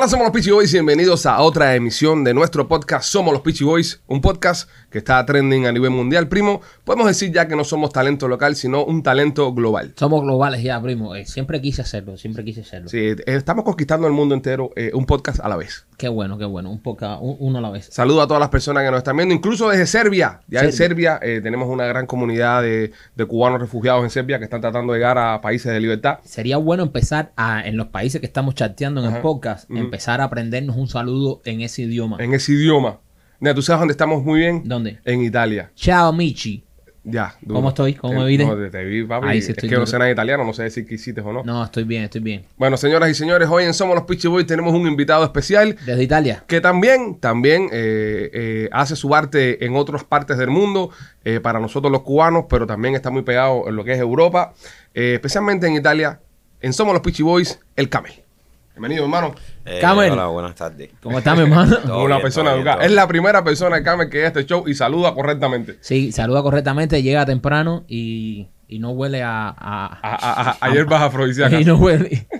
Hola, somos los Peachy Boys y bienvenidos a otra emisión de nuestro podcast Somos los Peachy Boys, un podcast que está trending a nivel mundial. Primo, podemos decir ya que no somos talento local, sino un talento global. Somos globales ya, primo. Eh, siempre quise hacerlo, siempre quise hacerlo. Sí, eh, estamos conquistando el mundo entero, eh, un podcast a la vez. Qué bueno, qué bueno. Un poco, un- uno a la vez. Saludo a todas las personas que nos están viendo, incluso desde Serbia. Ya en Serbia tenemos una gran comunidad de, de cubanos refugiados en Serbia que están tratando de llegar a países de libertad. Sería bueno empezar a, en los países que estamos chateando en Ajá. el podcast. Empezar a aprendernos un saludo en ese idioma. En ese idioma. Mira, ¿tú sabes dónde estamos muy bien? ¿Dónde? En Italia. Ciao, Michi. Ya. duro. ¿Cómo estoy? ¿Cómo me viste? No, te, te vi, papi. Ahí sí es estoy que no sé nada italiano, no sé decir qué hiciste o no. No, estoy bien, estoy bien. Bueno, señoras y señores, hoy en Somos los Pitchy Boys tenemos un invitado especial Desde Italia. que también, también eh, eh, hace su arte en otras partes del mundo, eh, para nosotros los cubanos, pero también está muy pegado en lo que es Europa, especialmente en Italia. En Somos los Pitchy Boys, el Camel. Bienvenido, hermano. Eh, Camel. Hola, buenas tardes. ¿Cómo estás, mi hermano? Una bien, persona bien, educada. Es la primera persona, el Camel, que llega a este show y saluda correctamente. Sí, saluda correctamente, llega temprano y, y no huele a... a- A, a- a- a y no huele.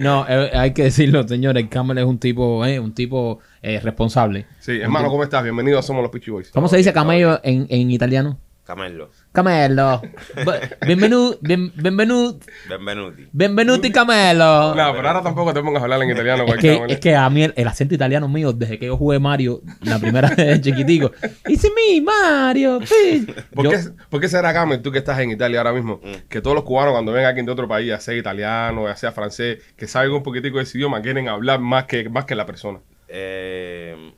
No, eh, hay que decirlo, señores. El Camel es un tipo, eh, un tipo eh, responsable. Sí, hermano, ¿cómo estás? Bienvenido a Somos los Pitchy Boys. ¿Cómo se dice camello en, en italiano? Camelo. Camello. Benvenuti, ben, benvenuti, Benvenuti. benvenuti Camello. No, pero ahora tampoco te pongas a hablar en italiano. Es que, es que a mí el, el acento italiano mío, desde que yo jugué Mario, la primera vez de chiquitico, dice mi Mario, please". ¿Por, Yo- qué, por qué será, Camel, tú que estás en Italia ahora mismo, Mm. que todos los cubanos cuando ven a alguien de otro país, ya sea italiano, ya sea francés, que saben un poquitico de ese idioma, quieren hablar más que, más que la persona? Eh,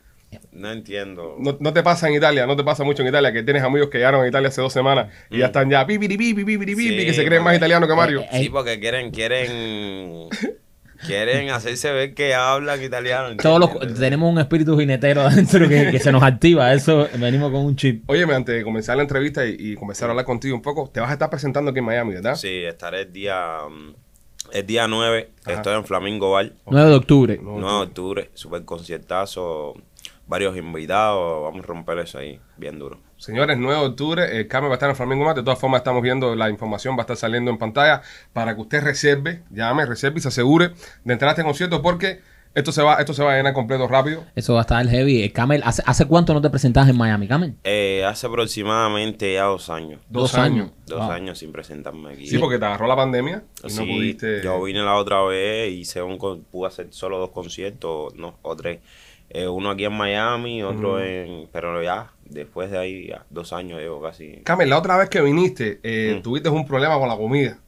no entiendo. No, no te pasa en Italia, no te pasa mucho en Italia, que tienes amigos que llegaron a Italia hace dos semanas y ya están ya pipiri, pipi, pipiri, pipi, Mm. Sí, que se creen más italianos que Mario. Eh, Sí, porque quieren, quieren, quieren hacerse ver que hablan italiano. todos los, tenemos un espíritu jinetero adentro que, que se nos activa. Eso venimos con un chip. Óyeme, antes de comenzar la entrevista y, y comenzar a hablar contigo un poco, te vas a estar presentando aquí en Miami, ¿verdad? Sí, estaré el día, mm, el día 9. Ajá. Estoy en Flamingo Bar. 9 de octubre. No, 9 de octubre. Super conciertazo. Varios invitados. Vamos a romper eso ahí. Bien duro. Señores, 9 de octubre, el cambio va a estar en Flamingo Más. De todas formas, estamos viendo la información, va a estar saliendo en pantalla para que usted reserve, llame, reserve y se asegure de entrar a este concierto porque esto se va, esto se va a llenar completo rápido. Eso va a estar heavy. Eh, Camel, ¿hace, ¿hace cuánto no te presentabas en Miami, Camel? Eh, hace aproximadamente ya dos años. Dos años. Dos Wow. años sin presentarme aquí. Sí, porque te agarró la pandemia y no pudiste. Yo vine la otra vez y pude hacer solo dos conciertos, no, o tres. Eh, uno aquí en Miami, otro en... Pero ya, después de ahí, ya, dos años llevo casi. Camel, la otra vez que viniste, eh, Mm. tuviste un problema con la comida.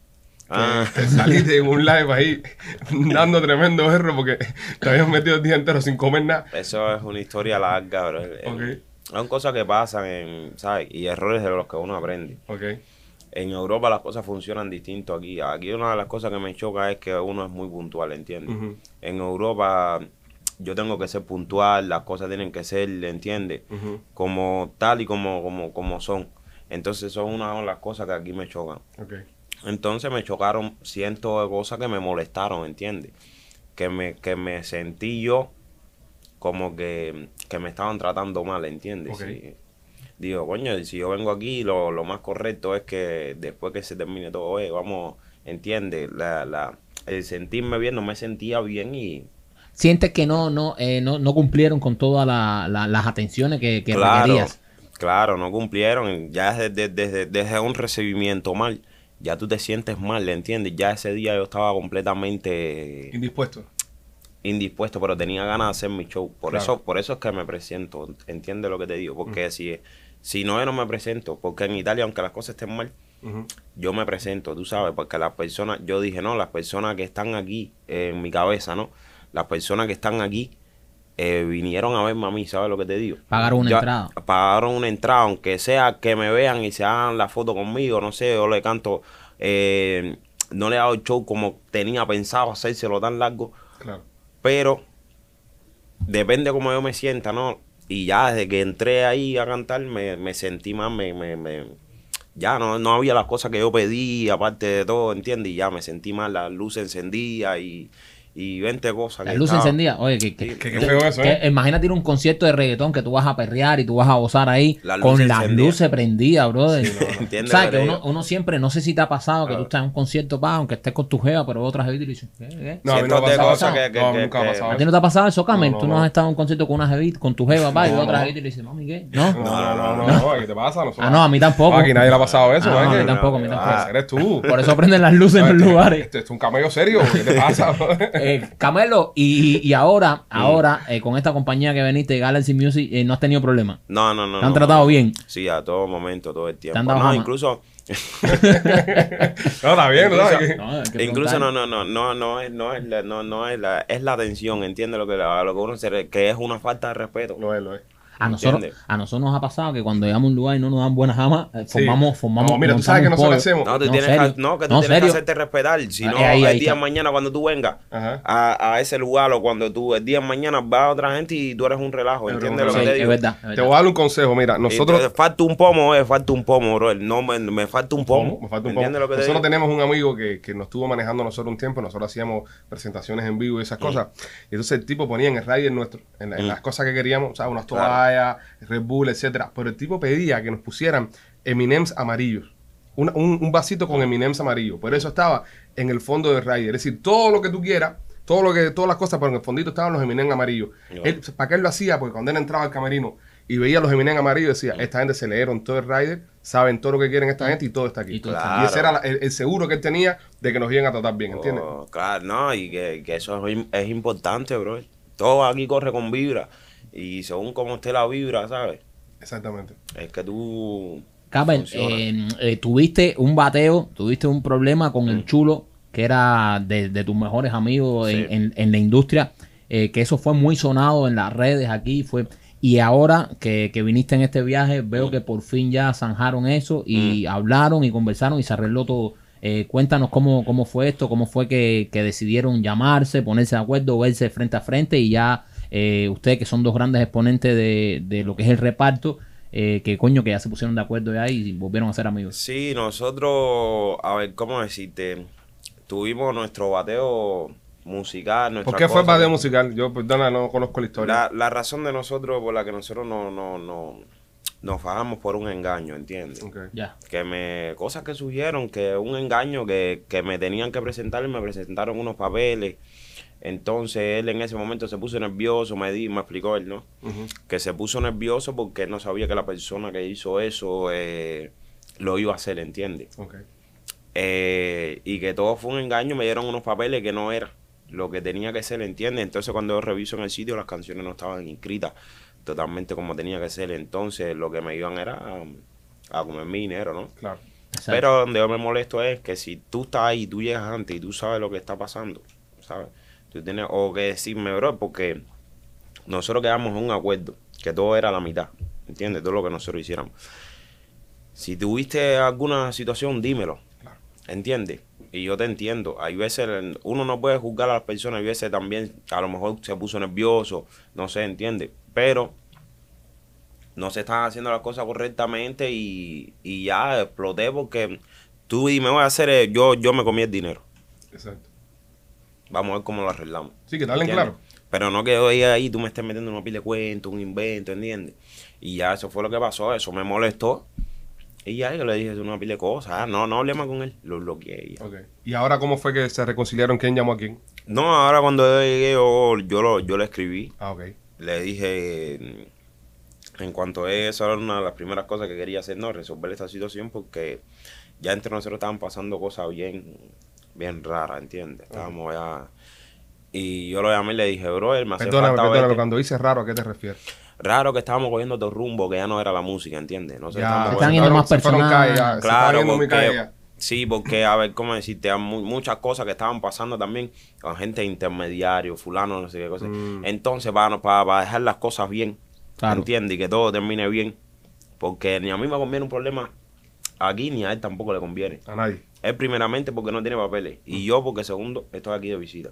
Ah, Te saliste en un live ahí dando tremendo error porque te habías metido el día entero sin comer nada. eso es una historia larga, bro. Eh, Ok. Son cosas que pasan, en, ¿sabes? Y errores de los que uno aprende. Ok. En Europa las cosas funcionan distinto aquí. Aquí una de las cosas que me choca es que uno es muy puntual, ¿entiendes? En Europa yo tengo que ser puntual, las cosas tienen que ser, ¿entiendes? Como tal y como, como, como son. Entonces son una de las cosas que aquí me chocan. Entonces me chocaron cientos de cosas que me molestaron, ¿entiendes? Que me, que me sentí yo como que, que me estaban tratando mal, ¿entiendes? Sí. Digo, coño, si yo vengo aquí, lo, lo más correcto es que después que se termine todo, oye, vamos, ¿entiendes? La, la, el sentirme bien, no me sentía bien y Sientes que no, no, eh, no, no cumplieron con todas la- la- las atenciones que, que claro, requerías. claro, no cumplieron. Ya desde, desde, desde un recibimiento mal, ya tú te sientes mal, ¿entiendes? Ya ese día yo estaba completamente Indispuesto. indispuesto, pero tenía ganas de hacer mi show. Por Claro. eso por eso es que me presento, ¿entiendes lo que te digo? Porque si, si no, yo no me presento. Porque en Italia, aunque las cosas estén mal, yo me presento, tú sabes, porque las personas, yo dije, no, las personas que están aquí, eh, en mi cabeza, ¿no? Las personas que están aquí eh, vinieron a verme a mí, ¿sabes lo que te digo? Pagaron una Ya- entrada. Pagaron una entrada, aunque sea que me vean y se hagan la foto conmigo, no sé, yo le canto, eh, no le he dado el show como tenía pensado hacérselo tan largo, Claro. pero depende cómo yo me sienta, ¿no? Y ya desde que entré ahí a cantar me, me sentí más, me, me, me- ya no, no había las cosas que yo pedí, aparte de todo, ¿entiendes? Y ya me sentí mal, las luces encendidas y, y 20 cosas. Las que luces estaba- encendidas. Oye, que, que- Sí, Que qué feo eso, que- ¿eh? imagínate ir a un concierto de reggaetón que tú vas a perrear y tú vas a gozar ahí Las con luces las encendidas. luces prendidas, brother. ¿Entiendes ¿Sabes? lo Que que uno, uno siempre, no sé si te ha pasado que tú estás en un concierto, pa, aunque estés con tu jeva, pero otra jevita y dices, ¿qué? qué? No, a mí no me ha pasado que- que- No, que- nunca ha que- pasado ¿A ti no te ha pasado eso, Carmen? No, no, tú no, no. has estado en un concierto con una jevita, con tu jeva, pa, y No, otra no. jevita y le dices, mami, ¿qué? ¿No? No, no, no, no, no, ¿qué te pasa? Ah, no, a mí tampoco. Aquí nadie le ha pasado eso, Ah, ¿no? no, a que- mí tampoco, a mí Ah, tampoco. eres tú. Por eso prenden las luces en los lugares. Este es un camello serio, ¿qué te pasa? Eh, Camelo, y, y ahora, ahora, eh, con esta compañía que veniste, Galaxy Music, eh, no has tenido problemas. No, no, no. Te han no, tratado no. bien. Sí, a todo momento, todo el tiempo. ¿Te han dado no, fama? incluso, No, está bien, ¿no? Incluso- incluso no, no, no, no, no es, no es, la, no, no es la, es la atención, ¿entiendes? Lo que, a lo que uno se, que es una falta de respeto. Lo es, lo es. A nosotros, a nosotros nos ha pasado que cuando llegamos a un lugar y no nos dan buenas jamas, eh, Sí. formamos, formamos. No, mira, tú sabes que nosotros hacemos. No, tú No, tienes serio. que, no, que tú No, tienes serio. que hacerte respetar. Si no, ahí, el ahí día de mañana cuando tú vengas a, a ese lugar o cuando tú, el día de mañana va otra gente y tú eres un relajo, ¿entiendes lo Sí, que te es digo? verdad, es Te verdad. voy a dar un consejo, mira, nosotros... Falta un pomo, eh, falta un pomo, bro. No, me, me falta un pomo. Me falta un. ¿Entiendes lo que te Nosotros digo? tenemos un amigo que, que nos estuvo manejando nosotros un tiempo. Nosotros hacíamos presentaciones en vivo y Mm. esas cosas. Y entonces el tipo ponía en el rider nuestro, en, en las cosas que queríamos, o sea, unas Claro. Red Bull, etcétera. Pero el tipo pedía que nos pusieran Eminems amarillos. Un, un- un vasito con Eminems amarillo. Por eso estaba en el fondo del rider. Es decir, todo lo que tú quieras. Todo lo que, todas las cosas, pero en el fondito estaban los Eminem amarillos. Él, ¿Para qué él lo hacía? Porque cuando él entraba al camerino y veía los Eminem amarillos, decía, esta gente se leyeron todo el rider, saben todo lo que quieren esta gente y todo está aquí. Y todo está Y ese era la- el, el seguro que él tenía de que nos iban a tratar bien, ¿entiendes? Oh, claro, no, y que, que eso es importante, bro. Todo aquí corre con vibra. Y según cómo esté la vibra, ¿sabes? Exactamente. Es que tú. Funciona. eh, eh, tuviste un bateo, tuviste un problema con el chulo, que era de, de tus mejores amigos en, Sí. en- en la industria, eh, que eso fue muy sonado en las redes aquí, fue y ahora que, que viniste en este viaje, veo que por fin ya zanjaron eso y hablaron y conversaron y se arregló todo. Eh, cuéntanos cómo, cómo fue esto, cómo fue que, que decidieron llamarse, ponerse de acuerdo, verse frente a frente y ya eh, ustedes que son dos grandes exponentes de, de lo que es el reparto, eh, que coño que ya se pusieron de acuerdo ya y volvieron a ser amigos. Sí, nosotros, a ver, ¿cómo decirte? Tuvimos nuestro bateo musical. ¿Por qué fue bateo musical? Yo, perdona, no conozco la historia. La, la razón de nosotros, por la que nosotros no, no, no, nos fajamos por un engaño, ¿entiendes? Ok. Ya. que me cosas que surgieron que un engaño que, que me tenían que presentar y me presentaron unos papeles entonces él en ese momento se puso nervioso me di me explicó él no que se puso nervioso porque no sabía que la persona que hizo eso eh, lo iba a hacer ¿entiendes? Ok. Eh, y que todo fue un engaño me dieron unos papeles que no era lo que tenía que ser ¿entiendes? entonces cuando yo reviso en el sitio las canciones no estaban inscritas totalmente como tenía que ser entonces lo que me iban era a, a comer mi dinero ¿no? Claro. Exacto. Pero donde yo me molesto es que si tú estás ahí, tú llegas antes y tú sabes lo que está pasando, ¿sabes? Tú o que decirme, bro, porque nosotros quedamos en un acuerdo, que todo era la mitad, ¿entiendes? Todo lo que nosotros hiciéramos. Si tuviste alguna situación, dímelo, ¿entiendes? Y yo te entiendo. Hay veces, uno no puede juzgar a las personas, hay veces también a lo mejor se puso nervioso, no sé, ¿entiendes? Pero no se están haciendo las cosas correctamente y, y ya exploté porque tú y me voy a hacer, eh, yo, yo me comí el dinero. Exacto. Vamos a ver cómo lo arreglamos. Sí, que te hablen claro. Pero no que hoy ahí tú me estés metiendo una pila de cuento, un invento, ¿entiendes? Y ya eso fue lo que pasó, eso me molestó. Y ya yo le dije una pila de cosas. Ah, no, no hablé más con él. Lo bloqueé. ya. Ok. ¿Y ahora cómo fue que se reconciliaron? ¿Quién llamó a quién? No, ahora cuando yo llegué, yo, yo, lo, yo le escribí. Ah, ok. Le dije, en cuanto a eso, era una de las primeras cosas que quería hacer, ¿no? Resolver esta situación porque ya entre nosotros estaban pasando cosas bien, bien raras, ¿entiendes? Estábamos ya... Y yo lo llamé y le dije, bro, me hace Perdóname, falta perdóname. verte". Cuando dices raro, ¿a qué te refieres? Raro que estábamos cogiendo otro rumbo, que ya no era la música, ¿entiendes? No sé, Ya, estábamos están yendo más personal. están Claro, porque, sí, porque, a ver, ¿cómo decirte? Hay mu- muchas cosas que estaban pasando también con gente intermediario, fulano, no sé qué cosa. Mm. Entonces, para, para, para dejar las cosas bien, Claro. ¿entiendes? Y que todo termine bien, porque ni a mí me conviene un problema aquí, ni a él tampoco le conviene. A nadie. Él primeramente porque no tiene papeles, y yo porque segundo estoy aquí de visita.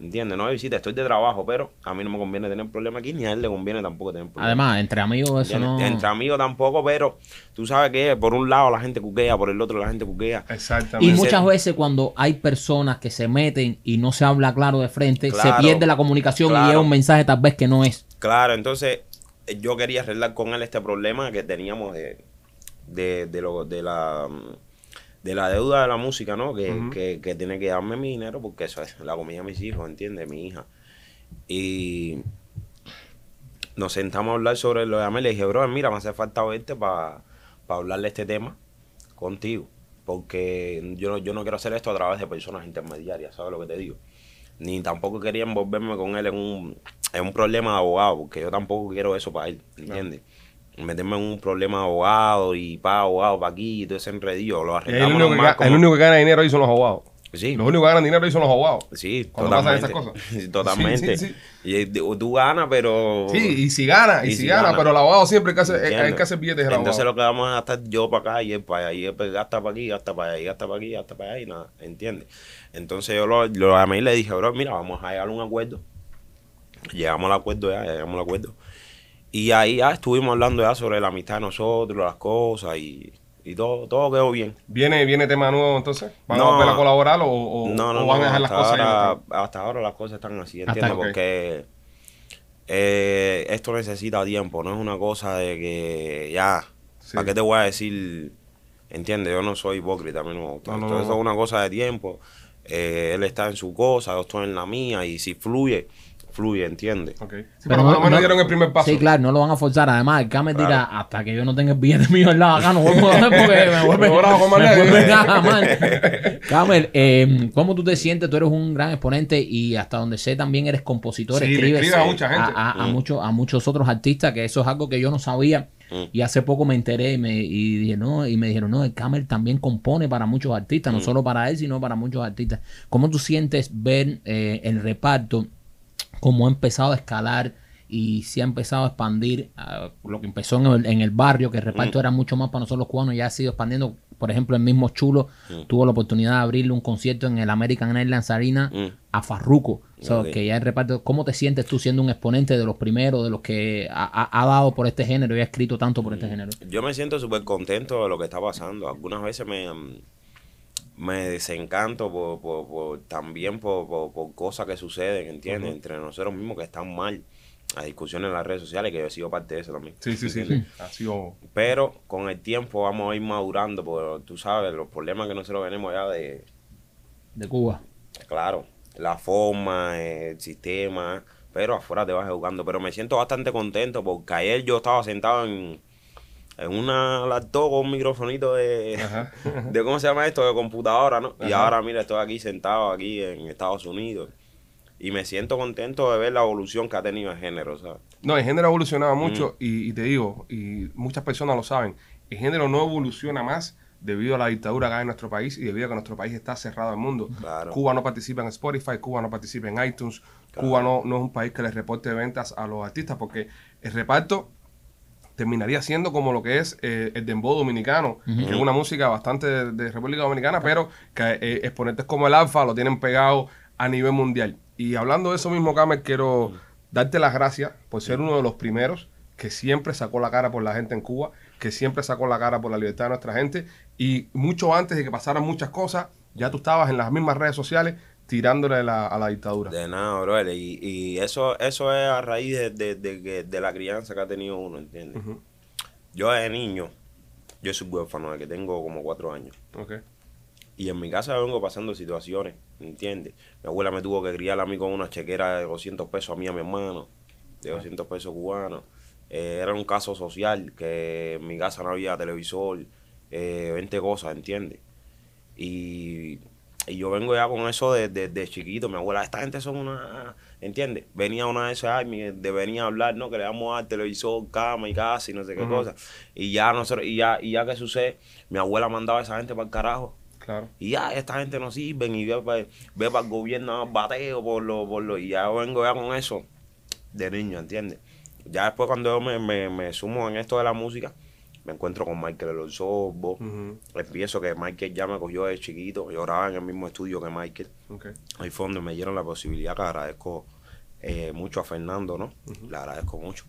¿Entiendes? No de visita, estoy de trabajo, pero a mí no me conviene tener problemas aquí, ni a él le conviene tampoco tener problemas. Además, entre amigos eso no... Entre amigos tampoco, pero tú sabes que por un lado la gente cuquea, por el otro la gente cuquea. Exactamente. Y muchas veces cuando hay personas que se meten y no se habla claro de frente, se pierde la comunicación y llega un mensaje tal vez que no es. Claro, entonces eh, yo quería arreglar con él este problema que teníamos de, de, de, lo, de la de la deuda de la música, ¿no? Que, que, que tiene que darme mi dinero porque eso es la comida de mis hijos, ¿entiendes? Mi hija. Y nos sentamos a hablar sobre lo de Amel. Le dije, bro, mira, me hace falta verte para hablarle este tema contigo. Porque yo, no- yo no quiero hacer esto a través de personas intermediarias, ¿sabes lo que te digo? Ni tampoco quería envolverme con él en un, en un problema de abogado, porque yo tampoco quiero eso para él, ¿entiendes? Meterme en un problema de abogado y para abogado para aquí y todo ese enredillo. Lo ahí el, arreglamos único que, el único que gana dinero ahí son los abogados. Sí. Los únicos que ganan dinero ahí son los abogados. Sí, Cuando pasan totalmente. esas cosas. Totalmente. Sí, sí, Y eh, tú ganas, pero... Sí, y si gana, y, Y si, si gana, gana. pero el abogado siempre hay que hacer, hay- hay ¿Entiendes? que hacer billetes Entonces abogado. lo que vamos a gastar yo para acá y él para allá. Y él gasta para aquí, gasta para allá, gasta para aquí, gasta para allá y nada. ¿Entiendes? Entonces yo lo, lo llamé y le dije, bro, mira, vamos a llegar a un acuerdo. Llegamos al acuerdo ya, ya llegamos al acuerdo. Y ahí ya estuvimos hablando ya sobre la amistad de nosotros, las cosas y, y todo, todo quedó bien. ¿Viene, ¿Viene tema nuevo entonces? ¿Van No. a volver a colaborar o, o- no, no, o van no, a dejar las hasta cosas ahora, hasta ahora las cosas están así, Hasta- ¿entiendes? ok. Porque eh, esto necesita tiempo, no es una cosa de que ya, Sí. ¿para qué te voy a decir? ¿Entiendes? Yo no soy hipócrita, a mí no me gusta. Eso no. es una cosa de tiempo. Eh, él está en su cosa, yo estoy en la mía y si fluye, fluye, ¿entiendes? Ok. Sí, pero por lo menos dieron el primer paso. Sí, claro, no lo van a forzar. Además, el Camer Claro. dirá, hasta que yo no tenga el billete mío al lado acá, no vuelvo a ver porque me vuelve, Me vuelve eh, ¿cómo tú te sientes? Tú eres un gran exponente y hasta donde sé también eres compositor, Sí, escribes a mucha gente. a, a Mm. muchos, a muchos otros artistas, que eso es algo que yo no sabía. Mm. Y hace poco me enteré y, me, y dije, no, y me dijeron, no, el Camer también compone para muchos artistas, no Mm. solo para él, sino para muchos artistas. ¿Cómo tú sientes ver eh, el reparto, cómo ha empezado a escalar y si ha empezado a expandir ah, lo que empezó en el, en el barrio, que el reparto Mm. era mucho más para nosotros los cubanos, ya ha sido expandiendo. Por ejemplo, el mismo Chulo Mm. tuvo la oportunidad de abrirle un concierto en el American Airlines Arena Mm. a Farruko. O sea, Ok. que ya el reparto, ¿cómo te sientes tú siendo un exponente de los primeros, de los que ha, ha- dado por este género y ha escrito tanto por este género? Yo me siento súper contento de lo que está pasando. Algunas veces me, me desencanto por, por- por- también por, por- por cosas que suceden, ¿entiendes? Entre nosotros mismos que están mal. Las discusiones en las redes sociales, que yo he sido parte de eso también. Sí, sí, sí. Ha sido... Pero con el tiempo vamos a ir madurando, porque tú sabes, los problemas que nosotros venimos ya de, De Cuba. claro, la forma, el sistema, pero afuera te vas educando. Pero me siento bastante contento porque ayer yo estaba sentado en, en una laptop con un microfonito de, Ajá. de ¿cómo se llama esto? De computadora, ¿no? Y ahora, mira, estoy aquí sentado aquí en Estados Unidos. Y me siento contento de ver la evolución que ha tenido el género, ¿sabes? No, el género ha evolucionado Mm. mucho y, y te digo, y muchas personas lo saben, el género no evoluciona más debido a la dictadura acá en nuestro país y debido a que nuestro país está cerrado al mundo. Claro. Cuba no participa en Spotify, Cuba no participa en iTunes, Claro. Cuba no, no es un país que le reporte ventas a los artistas porque el reparto terminaría siendo como lo que es eh, el dembow dominicano, que es una música bastante de, de República Dominicana, pero que eh, exponentes como el Alfa lo tienen pegado a nivel mundial. Y hablando de eso mismo, Camer, quiero darte las gracias por ser uno de los primeros que siempre sacó la cara por la gente en Cuba, que siempre sacó la cara por la libertad de nuestra gente, y mucho antes de que pasaran muchas cosas, ya tú estabas en las mismas redes sociales tirándole la- a la dictadura. De nada, bro. Y, y eso, eso es a raíz de, de, de de la crianza que ha tenido uno, ¿entiendes? Yo de niño, yo soy huérfano, de que tengo como cuatro años. Ok. Y en mi casa vengo pasando situaciones, ¿entiendes? Mi abuela me tuvo que criar a mí con una chequera de 200 pesos a mí a mi hermano, de 200 pesos cubanos. Eh, era un caso social, que en mi casa no había televisor, eh, 20 cosas, ¿entiendes? Y, y yo vengo ya con eso desde de, chiquito. Mi abuela, esta gente son una... ¿Entiendes? Venía una de esas, de venía a hablar, ¿no? Que le damos al televisor, cama y casa y no sé qué cosa. Y ya nosotros, y ya, y ya que sucede, mi abuela mandaba a esa gente para el carajo. Claro. Y ya, esta gente no sirve y ve para ve el gobierno bateo por lo, por lo. Y ya vengo ya con eso de niño, ¿entiendes? Ya después cuando yo me, me, me sumo en esto de la música, me encuentro con Michael El Sorbo, Ujú. empiezo que Michael ya me cogió de chiquito, yo grababa en el mismo estudio que Michael, ahí fue donde me dieron la posibilidad que agradezco eh, mucho a Fernando, ¿no? Le agradezco mucho.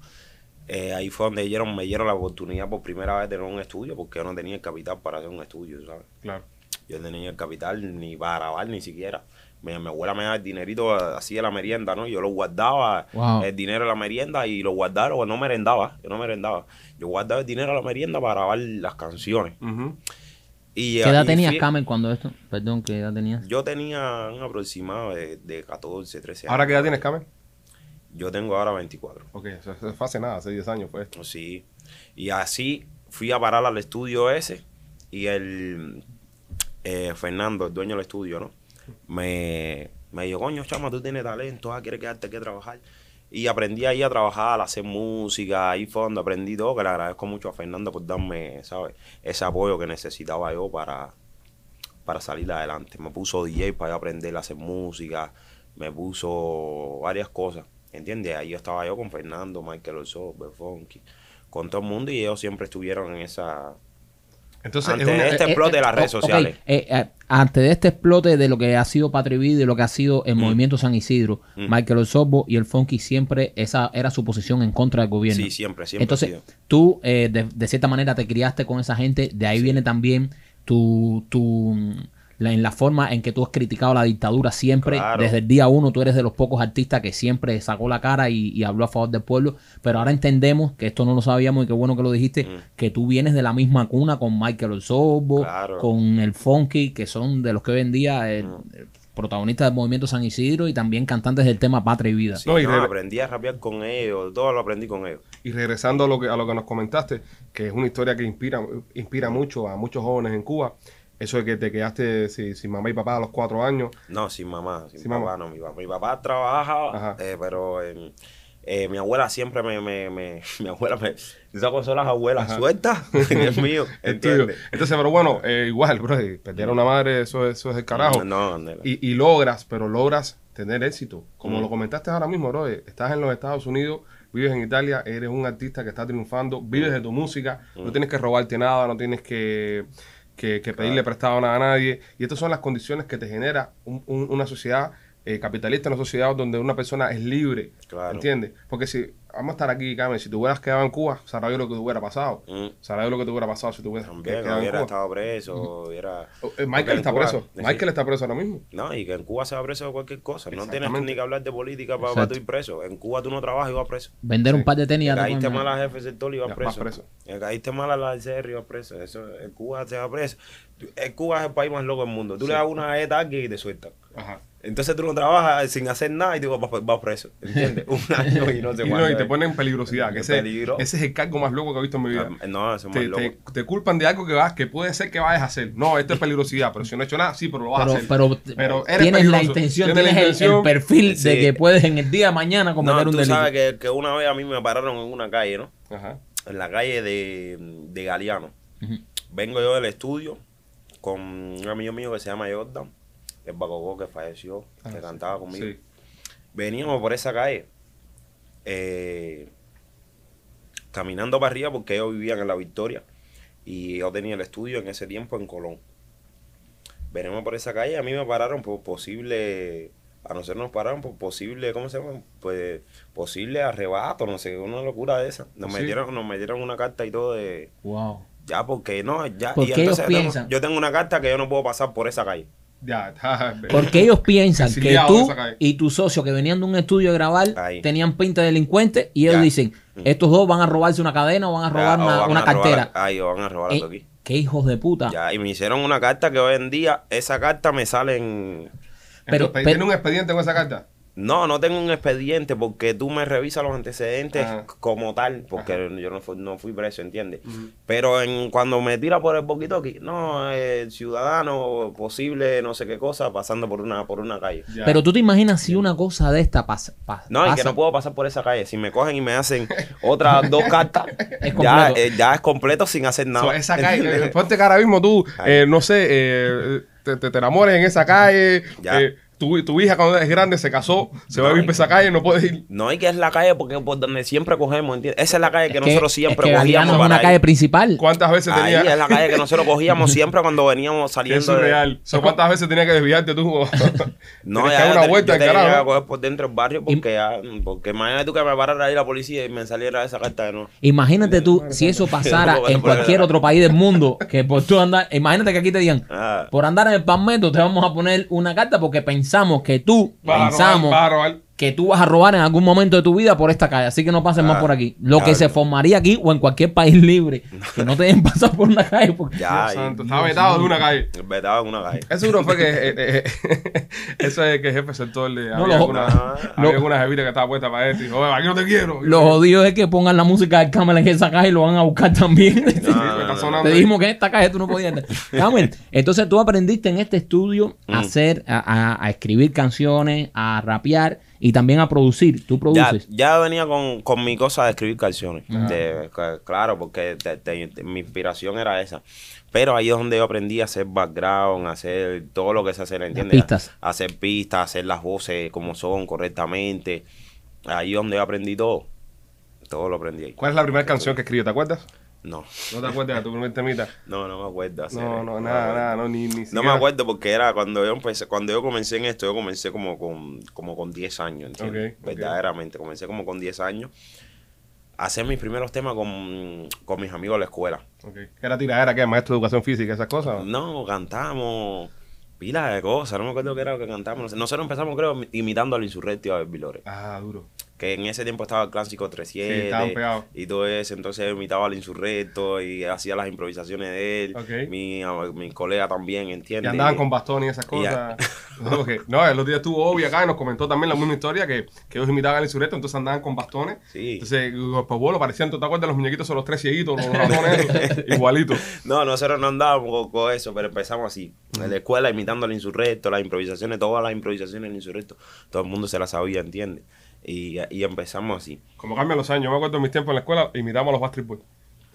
Eh, ahí fue donde dieron, me dieron la oportunidad por primera vez de tener un estudio, porque yo no tenía el capital para hacer un estudio, ¿sabes? Claro. Yo no tenía el capital ni para grabar ni siquiera. Mi, mi abuela me daba el dinerito así de la merienda, ¿no? Yo lo guardaba, Wow. el dinero de la merienda y lo guardaba, o no merendaba, yo no merendaba. Yo guardaba el dinero de la merienda para grabar las canciones. Y, ¿Qué edad y tenías, Camen, cuando esto? Perdón, ¿qué edad tenías? Yo tenía un aproximado de, de 14, 13 años. ¿Ahora qué edad tienes, Carmen? Yo tengo ahora 24. Ok, eso, eso fue hace nada, hace 10 años fue esto. Sí. Y así fui a parar al estudio ese y el eh, Fernando, el dueño del estudio, ¿no? Me, me dijo, coño, chama, tú tienes talento, ah, quieres quedarte que trabajar. Y aprendí ahí a trabajar, a hacer música, ahí fue donde aprendí todo, que le agradezco mucho a Fernando por darme, ¿sabes? Ese apoyo que necesitaba yo para, para salir adelante. Me puso DJ para yo aprender a hacer música, me puso varias cosas, ¿entiendes? Ahí estaba yo con Fernando, Michael Oso, Funky, con todo el mundo y ellos siempre estuvieron en esa... Entonces, Antes es una- de este explote de las redes sociales. eh, eh, antes de este explote de lo que ha sido Patria Vida y lo que ha sido el movimiento San Isidro, Mm. Michael Osorbo y el Funky siempre esa era su posición en contra del gobierno. Sí, siempre, siempre. Entonces, tú eh, de, de cierta manera te criaste con esa gente, de ahí viene también tu, tu la, en la forma en que tú has criticado la dictadura siempre, Claro. desde el día uno tú eres de los pocos artistas que siempre sacó la cara y, y habló a favor del pueblo, pero ahora entendemos que esto no lo sabíamos y qué bueno que lo dijiste, Mm. que tú vienes de la misma cuna con Michael Osorbo, Claro. con el Funky, que son de los que hoy en día eh, Mm. protagonistas del movimiento San Isidro y también cantantes del tema Patria y Vida. Sí, No, y no, aprendí a rapear con ellos, todo lo aprendí con ellos. Y regresando a lo que a lo que nos comentaste, que es una historia que inspira, inspira mucho a muchos jóvenes en Cuba, eso de que te quedaste sin, sin mamá y papá a los cuatro años. No, sin mamá, sin Sin papá, mamá. no. Mi, papá- mi papá trabajaba, Ajá. eh, pero en- eh, mi abuela siempre me, me, me- mi abuela me, esas cosas son las abuelas, Ajá. suelta, es mío. ¿entiendes? Entonces, pero bueno, eh, igual, bro, perder a una madre, eso, eso es el carajo. No, nena. Y, y logras, pero logras tener éxito. Como Mm. lo comentaste ahora mismo, bro, eh, estás en los Estados Unidos, vives en Italia, eres un artista que está triunfando, vives de tu música, no tienes que robarte nada, no tienes que, que- que pedirle prestado nada a nadie. Y estas son las condiciones que te genera un- un- una sociedad eh, capitalista, una sociedad donde una persona es libre. Claro. ¿Entiendes? Porque si, vamos a estar aquí, Carmen, si tú hubieras quedado en Cuba, sabrás lo que te hubiera pasado. Mm. Sabrás lo que te hubiera pasado si tú hubieras También quedado en hubiera Cuba. estado preso, hubiera... Eh, Michael está en Cuba- preso. Michael está preso ahora mismo. No, y que en Cuba se va preso de cualquier cosa. No tienes ni que hablar de política para, tú ir preso. En Cuba tú no trabajas y vas preso. Vender Sí. un par de tenis Le caíste mal a jefe del sector y vas Ya, preso. preso. Le caíste mal a la CR y vas preso. Eso, en Cuba se va preso. En Cuba es el país más loco del mundo. Tú le das una ETA aquí y te sueltan. Ajá. Entonces tú no trabajas sin hacer nada y tú vas, vas preso. ¿Entiendes? Un año y no sé Y, cuánto. no, y te ponen en peligrosidad, que ese, peligro. ese es el cargo más loco que he visto en mi vida. Ah, No, eso es Te, más te- loco. te culpan de algo que vas, que puede ser que vayas a hacer. No, esto es peligrosidad, pero si no he hecho nada, sí, pero lo vas a pero, hacer. pero, Pero eres tienes la intención, Tienes el- intención. el, perfil de que puedes en el día de mañana cometer No, un tú delito. sabes que, que una vez a mí me pararon en una calle, ¿no? Ajá. En la calle de, de Galeano. Vengo yo del estudio con un amigo mío que se llama Jordan, el Bacogó que falleció, Ah, que sí. cantaba conmigo. Sí. Veníamos por esa calle, eh, caminando para arriba porque ellos vivían en La Victoria y yo tenía el estudio en ese tiempo en Colón. Venimos por esa calle, a mí me pararon por posible, a nosotros nos pararon por posible, ¿cómo se llama? Pues posible arrebato, no sé, una locura de esa. Nos Sí. metieron, nos metieron una carta y todo de, Wow. ya porque no, ya. ¿Por y qué entonces piensan? yo tengo una carta que yo no puedo pasar por esa calle. Ya, está. Porque ellos piensan que tú y tu socio que venían de un estudio a grabar Ahí. tenían pinta de delincuentes y ellos Ya. dicen, Mm. estos dos van a robarse una cadena o van a robar Ya, una, van una a robar- cartera. Ahí, o van a robar Eh, algo aquí. qué hijos de puta. Ya, y me hicieron una carta que hoy en día, esa carta me sale en... Pero- Entonces, pero- ¿Tiene un expediente con esa carta? No, no tengo un expediente porque tú me revisas los antecedentes Ajá. como tal, porque yo no fui, no fui preso, ¿entiendes? Pero en, cuando me tira por el poquito aquí, no, el ciudadano posible, no sé qué cosa, pasando por una, por una calle. Ya. Pero tú te imaginas si una cosa de esta pasa. pasa- No, y que pasa- no puedo pasar por esa calle. Si me cogen y me hacen otras dos cartas, Es ya, completo. eh, ya es completo sin hacer So, nada. esa calle, eh, ponte que ahora mismo tú, eh, no sé, eh, te, te, te enamores en esa calle, Ya. Tu, tu hija cuando es grande se casó, se va a vivir por esa calle, no puede ir. No hay que es la calle porque por donde siempre cogemos, ¿entiendes? Esa es la calle que, Es nosotros es siempre que Galeano cogíamos. es una calle principal. ¿Cuántas veces Ahí tenía? es la calle que nosotros cogíamos siempre cuando veníamos saliendo. de- surreal. So, ¿Cuántas veces tenía que desviarte tú? No, que ya dar yo una te- vuelta yo tenía que coger por dentro del barrio porque, ya- porque imagínate tú que me parara ahí la policía y me saliera esa carta de no. Imagínate tú si eso pasara en cualquier otro país del mundo, que por tú andar, imagínate que aquí te digan, Ah. por andar en el palmetto te vamos a poner una carta porque pensamos que tú, pensamos. Que tú vas a robar en algún momento de tu vida por esta calle, así que no pases más Ah, por aquí. Lo que se formaría aquí o en cualquier país libre, que no te dejen pasar por una calle porque Ya, Dios santo, estaba vetado de una calle. vetado en una calle. Eso seguro fue que eh, eh, eso es que el jefe sector le No, había lo- alguna, no. había alguna jevita que estaba puesta para esto y dijo, "Oye, aquí no te quiero. lo jodido es que pongan la música del Camel en esa calle y lo van a buscar también. Te dijimos que en esta calle tú no podías. Camel, entonces tú aprendiste en este estudio Mm. a hacer, a, a- a escribir canciones, a rapear y también a producir. Tú produces. ya venía con, con mi cosa de escribir canciones. De- claro, porque te- te- te- mi inspiración era esa. Pero ahí es donde yo aprendí a hacer background, a hacer todo lo que se hace, ¿entiendes? pistas. A, hacer pistas, a hacer las voces como son correctamente. Ahí es donde yo aprendí todo. Todo lo aprendí ahí. ¿Cuál es la primera canción que escribió? ¿Te acuerdas? No, ¿No te acuerdas de tu primer temita? no, no me acuerdo. hacer- No, no, nada, nada, no, ni, ni No siquiera. me acuerdo porque era cuando yo empecé, cuando yo comencé en esto, yo comencé como con, como con 10 años, ¿entiendes? Verdaderamente, comencé como con 10 años a hacer mis primeros temas con, con mis amigos de la escuela. Ok. ¿Era tiradera qué? ¿Maestro de educación física, esas cosas? No, cantamos pila de cosas, no me acuerdo qué era lo que cantamos. Nosotros empezamos, creo, imitando al Insurrecto y a Vilores. Ah, duro. Que en ese tiempo estaba el clásico Sí, 37 estaban pegados. y todo eso. Entonces imitaba al Insurrecto y hacía las improvisaciones de él. Ok. Mi, mi colega también, Y ¿entiendes? andaban con bastón y esas Y cosas. No, porque- no, el otro día estuvo Obi acá y nos comentó también la misma historia que, que ellos imitaban al insurrecto, entonces andaban con bastones. Sí. Entonces, los pueblos parecían, ¿tú te acuerdas? Los muñequitos son los tres cieguitos, los ratones, igualitos. No, nosotros no andábamos con, con eso, pero empezamos así. En la escuela imitando al insurrecto, las improvisaciones, todas las improvisaciones del insurrecto. Todo el mundo se las sabía, ¿entiendes? Y, y empezamos así. Como cambian los años. Yo me acuerdo en mis tiempos en la escuela, imitamos a los Boys.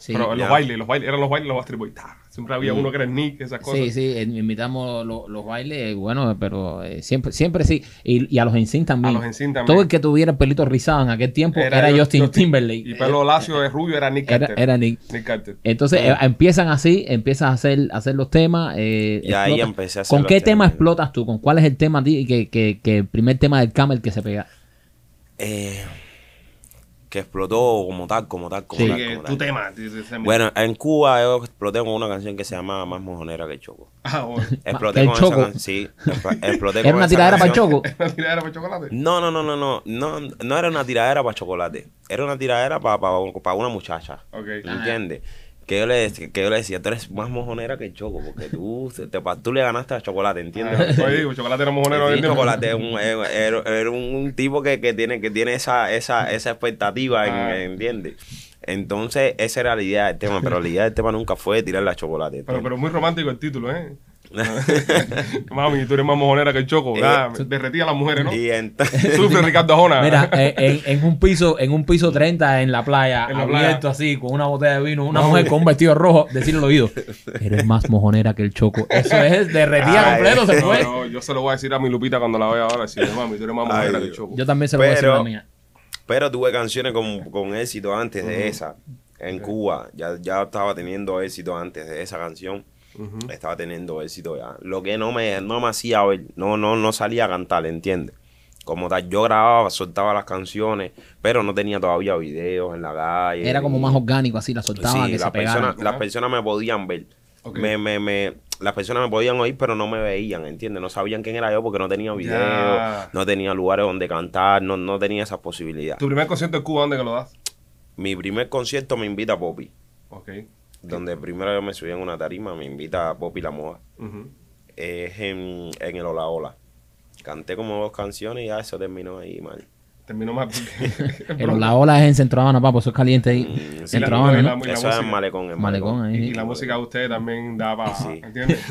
Sí. Pero en los ya. bailes, los bailes, eran los bailes los Backstreet Boys. Siempre había uno que era el Nick, esas cosas. Sí, sí, imitamos lo- los bailes, bueno, pero eh, siempre, siempre sí. Y, y a los NSYNC también. A los NSYNC también. Todo el que tuviera el pelito rizado en aquel tiempo era, Justin, Timberlake. Y pelo lacio de rubio era Nick Era, Carter. era Nick. Nick Carter. Entonces eh, empiezan así, empiezas a hacer, a hacer los temas. eh, Y ahí explotas. empecé a hacer ¿Con los qué tema temas. explotas tú? ¿Con cuál es el tema a ti que, que, que el primer tema del Camel que se pega? Eh, que explotó como tal, como tal, como Sí. tal. Que como tu tal. tema. Bueno, en Cuba yo exploté con una canción que se llama Más mojonera que el Choco. Ah, bueno. Exploté ¿El con Choco? esa canción. Sí, expl- exploté ¿Era con una esa tiradera para el choco? ¿Una tiradera para chocolate? No, no, no, no, no, no, no era una tiradera para chocolate. Era una tiradera para una muchacha. Ok. ¿Entiendes? Que yo, le, decía- que yo le decía, tú eres más mojonera que el choco, porque tú, te, tú le ganaste a chocolate, ¿entiendes? Ah, oye, digo, chocolate era mojonero Sí, chocolate un, era, era un, tipo que, que tiene, que tiene esa, esa, esa expectativa, en- Ah. ¿entiendes? Entonces, esa era la idea del tema, pero la idea del tema nunca fue tirarle a chocolate. Pero, pero muy romántico el título, ¿eh? Mami, tú eres más mojonera que el choco. Eh, Ah, derretía a las mujeres, ¿no? Y entonces, Sufre Ricardo Ajona. Mira, eh, en, en un piso, en un piso 30 en la playa, En la abierto playa. así, con una botella de vino, una No, mujer con un vestido rojo, decirle al oído, eres más mojonera que el choco. Eso es derretía Ay, completo, se No, fue. no, yo se lo voy a decir a mi Lupita cuando la vea ahora. Si mami, tú eres más Ay, mojonera que el choco. Yo también se lo voy a decir a la mía. pero tuve canciones con, con éxito antes de esa, en Cuba. Ya, ya estaba teniendo éxito antes de esa canción. Estaba teniendo éxito ya. Lo que no me, no me hacía ver, no, no, no salía a cantar, ¿entiendes? Como tal, yo grababa, soltaba las canciones, pero no tenía todavía videos en la calle. Era como más orgánico, así, la soltaba, Sí, que se las pegara. personas, las personas me podían ver. Me, me, me, las personas me podían oír, pero no me veían, ¿entiendes? No sabían quién era yo porque no tenía videos, Ya. no tenía lugares donde cantar, no, no tenía esa posibilidad. Tu primer concierto en Cuba, ¿dónde que lo das? Mi primer concierto me invita a Poppy, Ok. Donde primero yo me subí en una tarima, me invita a Poppy La Moda. Es en, en el Ola Ola. Canté como dos canciones y ya eso terminó ahí mal. Terminó mal porque... Pero la ola es en Centro Habana, papo, eso es caliente ahí. Mm, sí. Centro Y la- Habana, y ¿no? la- y Eso es en Malecón. En Malecón, ahí. Y la música de ustedes también da para... Sí. ¿Entiendes?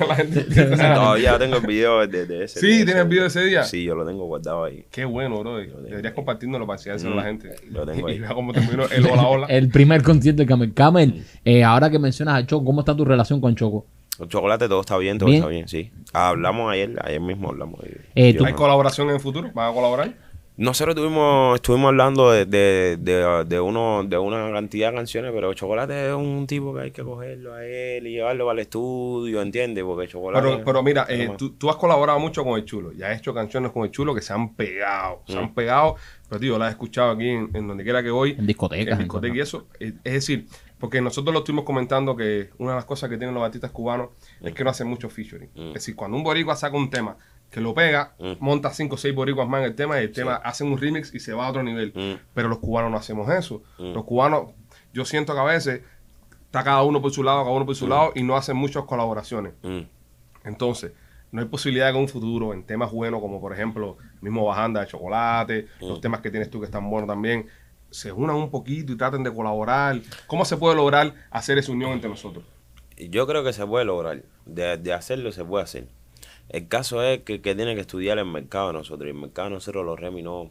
la gente Todavía tengo el video de, de ese. Sí, de ¿tienes el video de ese día? Sí, yo lo tengo guardado ahí. Qué bueno, bro. Deberías compartirlo para enseñárselo a la gente. Lo tengo Y ahí. vea cómo terminó el hola hola. El primer concierto de Camel. Camel, eh, ahora que mencionas a Choco, ¿cómo está tu relación con Choco? El chocolate todo está bien, todo Bien. está bien, sí. Hablamos ayer, ayer mismo hablamos. Eh, Yo- ¿Hay colaboración en el futuro? ¿Van a colaborar? Nosotros tuvimos, estuvimos hablando de, de, de, de uno, de una cantidad de canciones, pero Chocolate es un tipo que hay que cogerlo a él y llevarlo al estudio, ¿entiendes? Porque Chocolate... Pero, pero mira, eh, tú, tú has colaborado mucho con el Chulo. Ya has hecho canciones con el Chulo que se han pegado. Se han pegado. Pero, tío, las he escuchado aquí en, en donde quiera que voy. En discotecas, En discotecas y eso. Es, es decir, porque nosotros lo estuvimos comentando que una de las cosas que tienen los artistas cubanos es que no hacen mucho featuring. Es decir, cuando un boricua saca un tema que lo pega, Mm. monta cinco o seis boricuas más en el tema y el tema hacen un remix y se va a otro nivel. Mm. Pero los cubanos no hacemos eso. Mm. Los cubanos, yo siento que a veces está cada uno por su lado, cada uno por su lado y no hacen muchas colaboraciones. Entonces, no hay posibilidad de que un futuro, en temas buenos como por ejemplo, el mismo Bajanda de Chocolate, los temas que tienes tú que están buenos también, se unan un poquito y traten de colaborar. ¿Cómo se puede lograr hacer esa unión entre nosotros? Yo creo que se puede lograr. De, de hacerlo se puede hacer. El caso es que, que tiene que estudiar el mercado de nosotros. Y el mercado de nosotros, los remis no,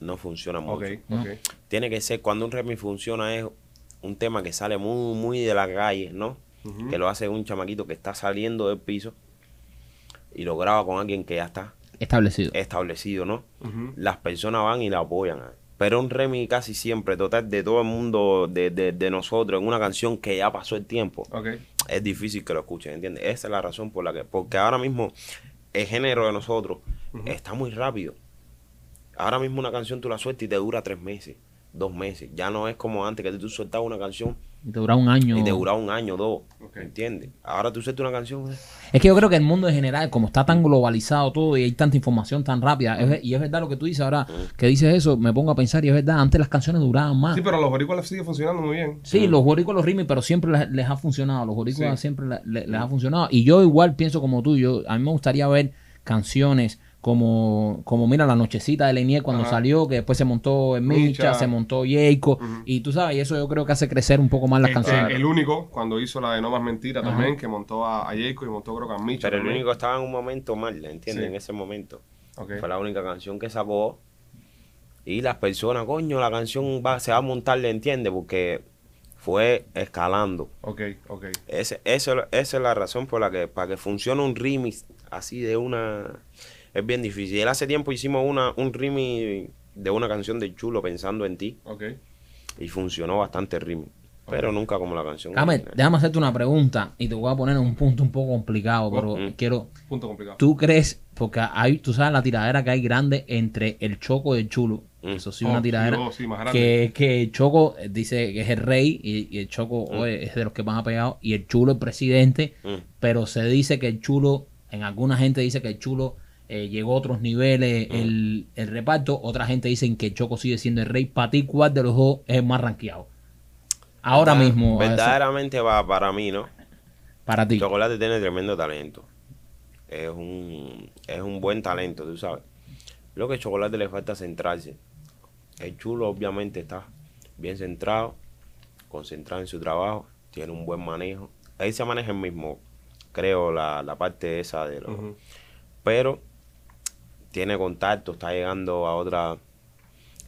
no funciona mucho. Ok, ¿no? ok. Tiene que ser, cuando un remi funciona, es un tema que sale muy, muy de la calle, ¿no? Que lo hace un chamaquito que está saliendo del piso y lo graba con alguien que ya está Establecido. establecido, ¿no? Las personas van y la apoyan. Pero un remi casi siempre, total, de todo el mundo, de, de, de nosotros, en una canción que ya pasó el tiempo, es difícil que lo escuchen, ¿entiendes? Esa es la razón por la que, porque ahora mismo el género de nosotros está muy rápido. Ahora mismo una canción tú la sueltas y te dura tres meses, dos meses. Ya no es como antes que tú sueltabas una canción Y te dura un año. y te duraba un año, dos, Ok. ¿entiendes? Ahora tú sueltas una canción, eh, Es que yo creo que el mundo en general, como está tan globalizado todo y hay tanta información tan rápida, es y es verdad lo que tú dices ahora, que dices eso, me pongo a pensar y es verdad, antes las canciones duraban más. Sí, pero a los boricuas les sigue funcionando muy bien. Sí, los boricuas los rimis, pero siempre les, les ha funcionado. Los boricuas Sí. siempre le- le- les ha funcionado. Y yo igual pienso como tú. Yo, a mí me gustaría ver canciones como, como mira, La Nochecita de Lenier cuando Ajá. salió, que después se montó en Micha, Micha. se montó Yeiko. Y tú sabes, y eso yo creo que hace crecer un poco más las El, canciones. el único, cuando hizo la de No Más Mentira también, que montó a, a Jacob y montó creo que a Micha. pero el único estaba en un momento mal, ¿entiendes? Sí. En ese momento. Fue la única canción que sacó. Y las personas, coño, la canción va, se va a montar, ¿le entiendes? Porque fue escalando. Ok, ok. Ese, eso, esa es la razón por la que, para que funcione un remix así de una, es bien difícil. Él hace tiempo hicimos una, un remix de una canción de Chulo pensando en ti Ok. y funcionó bastante el remix. Pero nunca como la canción. Dame, déjame hacerte una pregunta y te voy a poner en un punto un poco complicado, pero Mm. quiero... Punto complicado. ¿Tú crees, porque hay, tú sabes la tiradera que hay grande entre el Choco y el Chulo? Mm. Eso sí, Oh, una tiradera. sí, más grande. que, que el Choco eh, dice que es el rey y, y el Choco Mm. es de los que más ha pegado y el Chulo el presidente, Mm. pero se dice que el Chulo, en alguna gente dice que el Chulo eh, llegó a otros niveles Mm. el, el reparto, otra gente dice que el Choco sigue siendo el rey. Para ti, ¿cuál de los dos es el más rankeado? Ahora Verdad- mismo, Verdaderamente va para mí, ¿no? para ti. Chocolate tiene tremendo talento. Es un, es un buen talento, tú sabes. Lo que a Chocolate le falta es centrarse. El chulo obviamente está bien centrado, concentrado en su trabajo, tiene un buen manejo. Ahí se maneja el mismo, creo, la, la parte esa de lo... Ujú. Pero tiene contacto, está llegando a otra...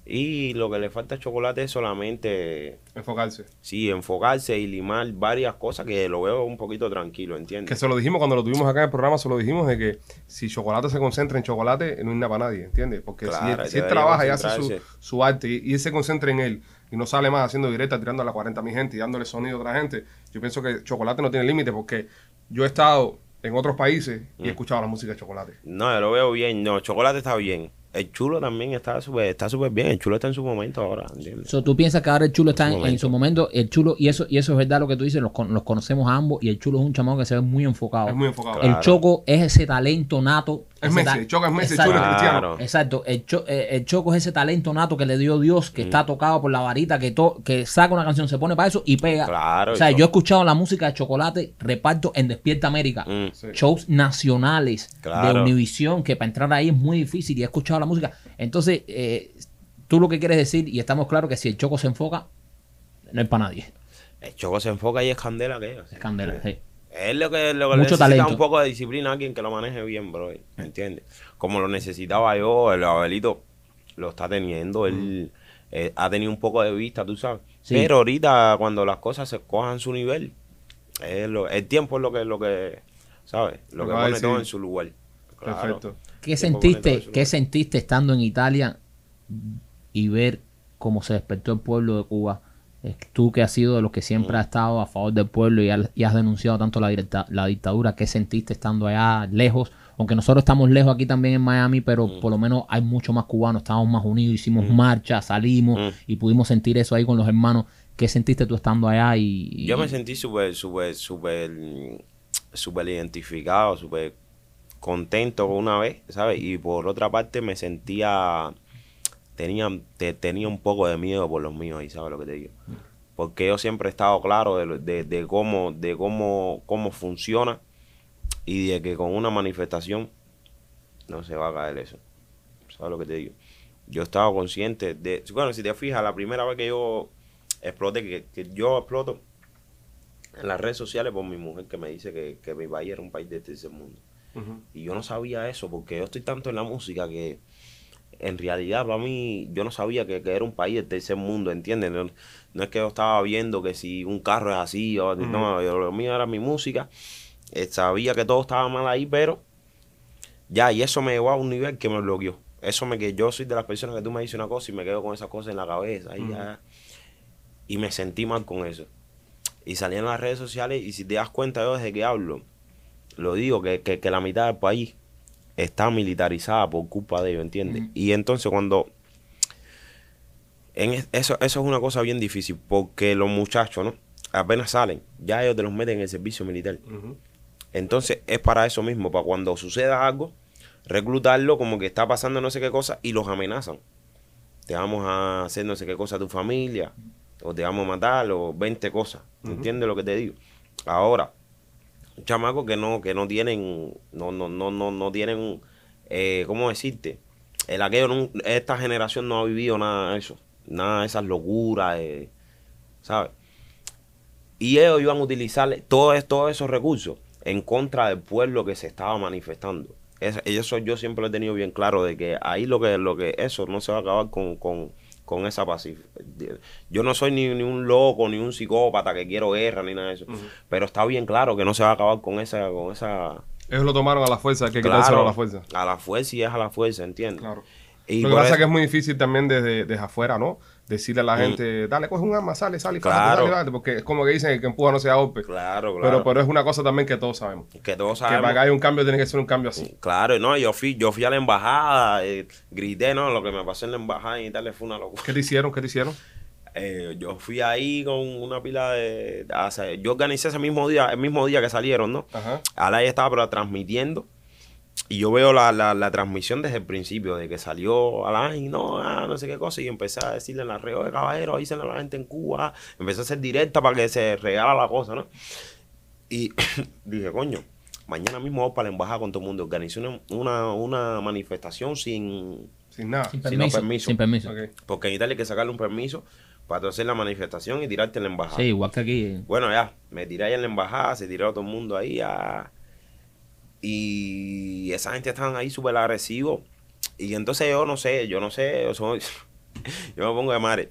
Y lo que le falta a Chocolate es solamente, Enfocarse. sí, enfocarse y limar varias cosas que lo veo un poquito tranquilo, ¿entiendes? Que se lo dijimos cuando lo tuvimos acá en el programa, se lo dijimos de que si Chocolate se concentra en Chocolate, no hay nada para nadie, ¿entiendes? Porque si él, si él debería trabaja y hace su, su arte y, y él se concentra en él y no sale más haciendo directa, tirando a las 40 mil gente y dándole sonido a otra gente, yo pienso que Chocolate no tiene límite porque yo he estado en otros países y he Mm. escuchado la música de Chocolate. No, yo lo veo bien. No, Chocolate está bien. El chulo también está súper está súper bien. El chulo está en su momento ahora, ¿entiendes? So, tú piensas que ahora el chulo está en, Su en su momento, el chulo, y eso, y eso es verdad lo que tú dices, los, con- los conocemos a ambos, y el chulo es un chamado que se ve muy enfocado. Es muy enfocado. Claro. El Choco es ese talento nato. Es ese Messi, ta- el Choco es Messi, el Exacto. chulo es Cristiano. Exacto, el, Cho- eh, el Choco es ese talento nato que le dio Dios, Mm. que está tocado por la varita, que, to- que saca una canción, se pone para eso y pega. Claro, O sea, el yo he escuchado la música de Chocolate, reparto en Despierta América, Mm. Shows nacionales de. Univisión, que para entrar ahí es muy difícil y he escuchado la música. Entonces, eh, tú lo que quieres decir, y estamos claros que si el Choco se enfoca, no es para nadie. El choco se enfoca y es candela que es. Es candela, sí. Es lo que, lo que Mucho necesita talento. un poco de disciplina alguien que lo maneje bien, bro. ¿Entiendes? Como lo necesitaba yo, el Abelito lo está teniendo. Él eh, ha tenido un poco de vista, tú sabes. Sí. Pero ahorita, cuando las cosas se cojan su nivel, Es lo- el tiempo es lo que, lo que ¿sabes? Lo que pone todo en su lugar. Claro. Perfecto. ¿Qué sentiste, ¿Qué sentiste estando en Italia y ver cómo se despertó el pueblo de Cuba? Tú que has sido de los que siempre Mm. has estado a favor del pueblo y, has- denunciado tanto la, directa- la dictadura, ¿qué sentiste estando allá lejos? Aunque nosotros estamos lejos aquí también en Miami, pero Mm. por lo menos hay mucho más cubanos, estamos más unidos, hicimos marchas, salimos Mm. y pudimos sentir eso ahí con los hermanos. ¿Qué sentiste tú estando allá? Y, y- Yo me sentí súper, súper, súper, súper identificado, súper contento una vez, ¿sabes? Y por otra parte me sentía, tenía, te- tenía un poco de miedo por los míos ahí, ¿sabes lo que te digo? Porque yo siempre he estado claro de, de, de cómo, de cómo, cómo funciona y de que con una manifestación no se va a caer eso. ¿Sabes lo que te digo? Yo estaba consciente de, bueno, si te fijas, la primera vez que yo exploté, que, que yo exploto en las redes sociales por mi mujer que me dice que, que mi país era un país de tercer mundo. Y yo no sabía eso porque yo estoy tanto en la música que en realidad para mí yo no sabía que, que era un país de tercer mundo, ¿entiendes? No, no es que yo estaba viendo que si un carro es así o no, yo- lo mío era mi música. Eh, sabía que todo estaba mal ahí, pero ya, y eso me llevó a un nivel que me bloqueó. Eso me que yo soy de las personas que tú me dices una cosa y me quedo con esa cosa en la cabeza y ya. Y me sentí mal con eso. Y salí en las redes sociales y si te das cuenta yo desde que hablo, lo digo, que, que, que la mitad del país está militarizada por culpa de ellos, ¿entiendes? Y entonces cuando... En es- eso, eso es una cosa bien difícil, porque los muchachos, ¿no? Apenas salen, ya ellos te los meten en el servicio militar. Entonces es para eso mismo, para cuando suceda algo, reclutarlo como que está pasando no sé qué cosa y los amenazan. Te vamos a hacer no sé qué cosa a tu familia, o te vamos a matar, o 20 cosas. ¿Entiendes lo que te digo? Ahora, un chamaco que no, que no tienen, no, no, no, no, no tienen, eh, ¿cómo decirte? El aquello, nun- esta generación no ha vivido nada de eso, nada de esas locuras, eh, ¿sabes? Y ellos iban a utilizar todos, todos esos recursos en contra del pueblo que se estaba manifestando. Es- eso yo siempre lo he tenido bien claro, de que ahí lo que, lo que eso no se va a acabar con, con, con esa pacífica. Yo no soy ni, ni un loco, ni un psicópata que quiero guerra, ni nada de eso. Pero está bien claro que no se va a acabar con esa, con esa Ellos lo tomaron a la fuerza, hay que Claro, quitárselo a la fuerza. A la fuerza y es a la fuerza, ¿entiendes? Claro. Y lo que pasa es que es muy difícil también desde, desde afuera, ¿no? Decirle a la gente, dale, coge un arma, sale, sale, Claro. porque es como que dicen que el que empuja no se da golpe. Claro, claro. Pero, pero es una cosa también que todos sabemos. que todos Que para sabemos. que haya un cambio tiene que ser un cambio así. Claro, no, yo fui, yo fui a la embajada, eh, grité, no, lo que me pasó en la embajada y tal fue una locura. ¿Qué te hicieron? ¿Qué te hicieron? Eh, yo fui ahí con una pila de, o sea, yo organicé ese mismo día, el mismo día que salieron, ¿no? Ajá. Alay estaba pero transmitiendo y yo veo la, la, la transmisión desde el principio, de que salió Alain, no, ah, no sé qué cosa, y empecé a decirle en la red, de caballero, avísenle a la gente en Cuba, empecé a hacer directa para que se regala la cosa, ¿no? Y dije, coño, mañana mismo voy para la embajada con todo el mundo, organicé una, una, una manifestación sin, Sin nada. Sin permiso. permiso. Sin permiso. Porque en Italia hay que sacarle un permiso para tú hacer la manifestación y tirarte en la embajada. Sí, igual que aquí. Bueno, ya, me tiré ahí en la embajada, se tiró todo el mundo ahí. ah, y esa gente estaban ahí súper agresivos. Y entonces yo no sé, yo no sé, yo, soy- yo me pongo de madre.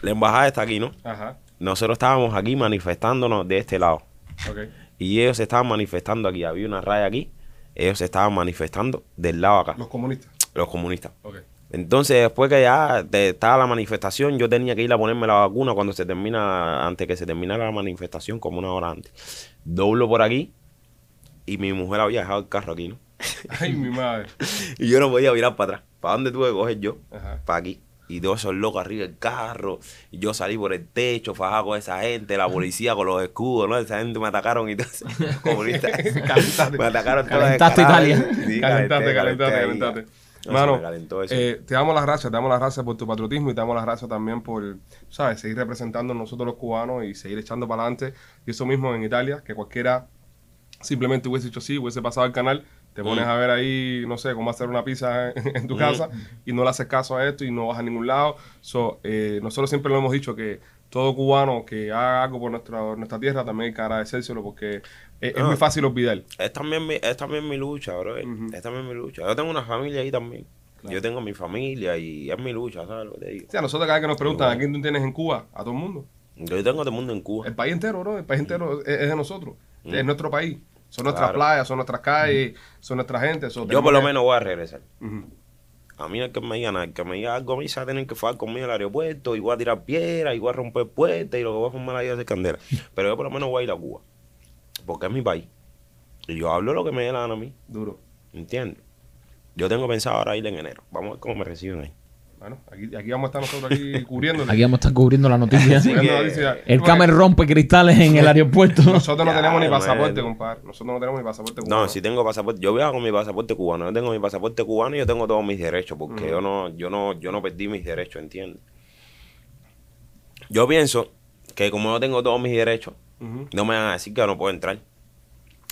La embajada está aquí, ¿no? Ajá. Nosotros estábamos aquí manifestándonos de este lado. Ok. Y ellos se estaban manifestando aquí. Había una raya aquí. Ellos se estaban manifestando del lado acá, Los comunistas. los comunistas. Ok. Entonces, después que ya estaba la manifestación, yo tenía que ir a ponerme la vacuna cuando se termina, antes que se terminara la manifestación, como una hora antes. Doblo por aquí y mi mujer había dejado el carro aquí, ¿no? Ay, mi madre. Y yo no podía mirar para atrás. ¿Para dónde tuve que coger yo? Ajá. Para aquí. Y todos esos locos arriba del carro. Y yo salí por el techo, fajado con esa gente, la policía con los escudos, ¿no? Esa gente me atacaron y todo eso. Comunistas. Me atacaron todas Calentaste. Italia. Sí, calentate, calentate, calentate. No, Mano, me calentó eso. eh, te damos las gracias, te damos las gracias por tu patriotismo y te damos las gracias también por, ¿sabes? Seguir representando a nosotros los cubanos y seguir echando para adelante. Y eso mismo en Italia, que cualquiera simplemente hubiese hecho así, hubiese pasado al canal, te pones Mm. a ver ahí, no sé, cómo hacer una pizza en, en tu casa y no le haces caso a esto y no vas a ningún lado. So, eh, nosotros siempre lo hemos dicho que todo cubano que haga algo por nuestra, nuestra tierra también hay que agradecérselo porque es, es Ah. muy fácil olvidar. Es también mi, es también mi lucha, bro. Es también mi lucha. Yo tengo una familia ahí también. Claro. Yo tengo mi familia y es mi lucha, ¿sabes lo que te digo? Sea, nosotros cada vez que nos preguntan a quién tú tienes en Cuba, a todo el mundo. Yo tengo todo el mundo en Cuba. El país entero, bro. El país entero es, es de nosotros. Mm. Es nuestro país. Son nuestras Claro. playas, son nuestras calles, son nuestra gente. so Yo por lo menos voy a regresar. A mí el que me diga nada, el que me diga algo a mí se va a tener que fue conmigo al aeropuerto y voy a tirar piedras y voy a romper puertas y lo que voy a fumar ahí es de candela. Pero yo por lo menos voy a ir a Cuba. Porque es mi país. Y yo hablo lo que me dé la gana a mí. Duro. ¿Entiendes? Yo tengo pensado ahora ir en enero. Vamos a ver cómo me reciben ahí. Bueno, aquí, aquí vamos a estar nosotros aquí cubriéndole. Aquí vamos a estar cubriendo la noticia. Sí. Cubriendo que- la noticia. El Camer rompe cristales en el aeropuerto. Nosotros no tenemos ni pasaporte, compadre. Nosotros no tenemos ni pasaporte cubano. No, si tengo pasaporte, yo viajo con mi pasaporte cubano, yo tengo mi pasaporte cubano y yo tengo todos mis derechos, porque yo no, yo no, yo no perdí mis derechos, ¿entiendes? Yo pienso que como yo tengo todos mis derechos, no me van a decir que no puedo entrar.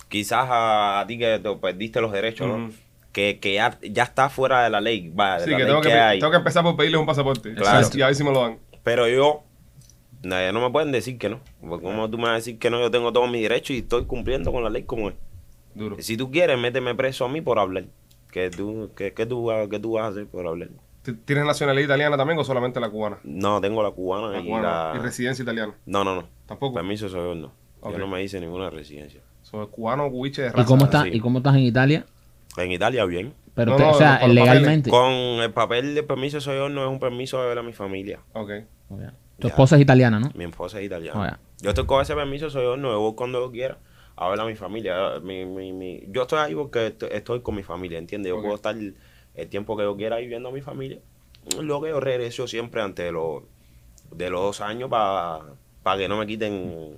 Quizás a, a ti que te perdiste los derechos, ¿no? Que, que ya, ya está fuera de la ley, va, de Sí, la que ley tengo que, que hay. tengo que empezar por pedirles un pasaporte. Claro. Y a ver si me lo dan. Pero yo, nadie no me pueden decir que no. Porque como tú me vas a decir que no, yo tengo todos mis derechos y estoy cumpliendo con la ley como es. Duro. Si tú quieres, méteme preso a mí por hablar. ¿Qué tú, qué, qué tú, vas- qué tú vas a hacer por hablar? ¿T- ¿Tienes nacionalidad italiana también o solamente la cubana? No, tengo la cubana, La y cubana. la... Y residencia italiana. No, no, no. Tampoco. Permiso soy yo, no. Ok. Yo no me hice ninguna residencia. Soy cubano, cubiche de raza. ¿Y cómo, estás, sí. ¿Y cómo estás en Italia? En Italia, bien. Pero, No, o sea, legalmente. Con el papel de permiso soy yo, no es un permiso de ver a mi familia. Ok. Oh, ya. Tu Ya. esposa es italiana, ¿no? Mi esposa es italiana. Oh. Yo estoy con ese permiso soy yo, no voy cuando yo quiera a ver a mi familia. Mi, mi, mi- Yo estoy ahí porque est- estoy con mi familia, ¿entiendes? Yo puedo estar el tiempo que yo quiera ahí viendo a mi familia. Luego que yo regreso siempre antes de los, de los dos años para que no me quiten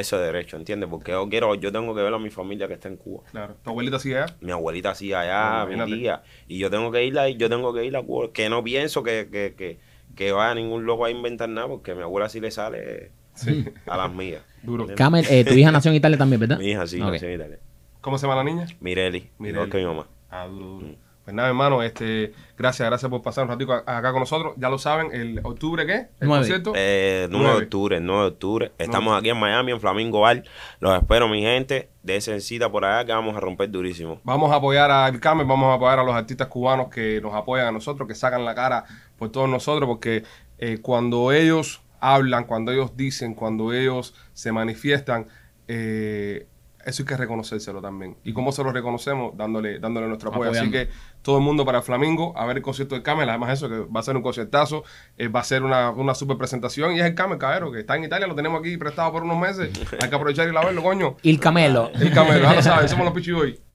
ese derecho, ¿entiendes? Porque yo quiero, yo tengo que ver a mi familia que está en Cuba. Claro. ¿Tu abuelita sigue allá? Mi abuelita así allá, Bueno, mi tía. Y yo tengo que ir ahí, yo tengo que ir a Cuba. Que no pienso que, que, que, que vaya ningún loco a inventar nada, porque a mi abuela sí le sale Sí. a las mías. Duro. Camer, eh, tu hija nació en Italia también, ¿verdad? Mi hija sí, nació en Italia. ¿Cómo se llama la niña? Mireli, Mireli. igual que mi mamá. Ah, duro, duro. Mm. Pues nada, hermano, este, gracias, gracias por pasar un ratito acá con nosotros. Ya lo saben, el octubre, ¿qué? El Nueve. concierto. Eh, 9 de octubre, 9 de octubre. Estamos aquí en Miami, en Flamingo Bar. Los espero, mi gente. Desen cita por allá que vamos a romper durísimo. Vamos a apoyar a El Carmen, vamos a apoyar a los artistas cubanos que nos apoyan a nosotros, que sacan la cara por todos nosotros, porque eh, cuando ellos hablan, cuando ellos dicen, cuando ellos se manifiestan, eh, eso hay que reconocérselo también. ¿Y cómo se lo reconocemos? Dándole, dándole nuestro apoyo. Así que todo el mundo para el Flamingo, a ver el concierto del Camel. Además, eso, que va a ser un conciertazo, eh, va a ser una, una super presentación. Y es el Camel, cabero, que está en Italia, lo tenemos aquí prestado por unos meses. Hay que aprovechar y ir a verlo, coño. Il Camelo. El Camel, ya lo saben, somos los Pichiboy.